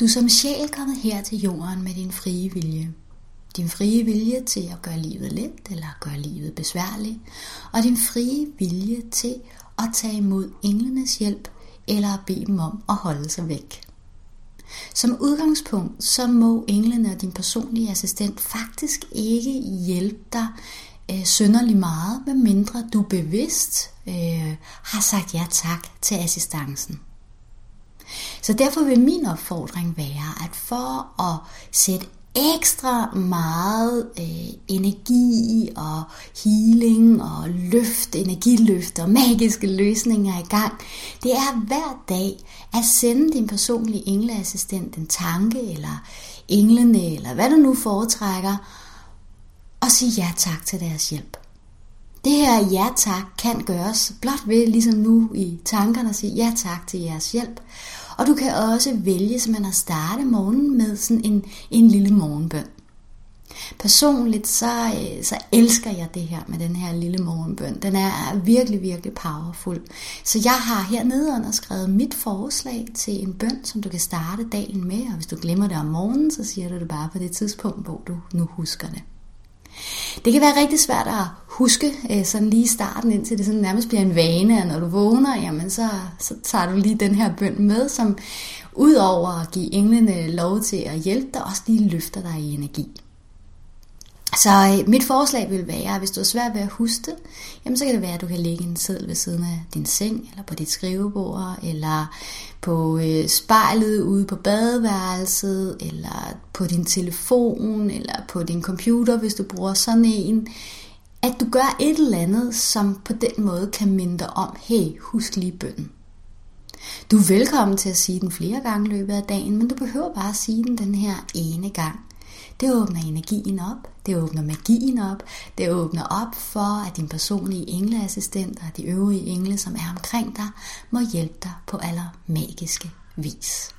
Du er som sjæl kommet her til jorden med din frie vilje. Din frie vilje til at gøre livet let eller gøre livet besværligt, og din frie vilje til at tage imod englenes hjælp eller at bede dem om at holde sig væk. Som udgangspunkt, så må englene og din personlige assistent faktisk ikke hjælpe dig øh, synderlig meget, medmindre du bevidst øh, har sagt ja tak til assistancen. Så derfor vil min opfordring være, at for at sætte ekstra meget øh, energi og healing og løft, energiløft og magiske løsninger i gang, det er hver dag at sende din personlige engleassistent en tanke eller englene eller hvad du nu foretrækker og sige ja tak til deres hjælp. Det her ja tak kan gøres blot ved ligesom nu i tankerne at sige ja tak til jeres hjælp. Og du kan også vælge simpelthen at starte morgenen med sådan en, en lille morgenbøn. Personligt så, øh, så elsker jeg det her med den her lille morgenbøn. Den er virkelig, virkelig powerful. Så jeg har hernede under skrevet mit forslag til en bøn, som du kan starte dagen med. Og hvis du glemmer det om morgenen, så siger du det bare på det tidspunkt, hvor du nu husker det. Det kan være rigtig svært at huske øh, sådan lige i starten, indtil det sådan nærmest bliver en vane, og når du vågner, jamen så, så tager du lige den her bøn med, som udover at give englene lov til at hjælpe dig, også lige løfter dig i energi. Så øh, mit forslag vil være, at hvis du er svært ved at huske det, jamen så kan det være, at du kan lægge en seddel ved siden af din seng, eller på dit skrivebord, eller på øh, spejlet ude på badeværelset, eller på din telefon, eller på din computer, hvis du bruger sådan en. At du gør et eller andet, som på den måde kan minde dig om, hey, husk lige bønden. Du er velkommen til at sige den flere gange i løbet af dagen, men du behøver bare at sige den den her ene gang. Det åbner energien op, det åbner magien op, det åbner op for, at din personlige engleassistent og de øvrige engle, som er omkring dig, må hjælpe dig på aller magiske vis.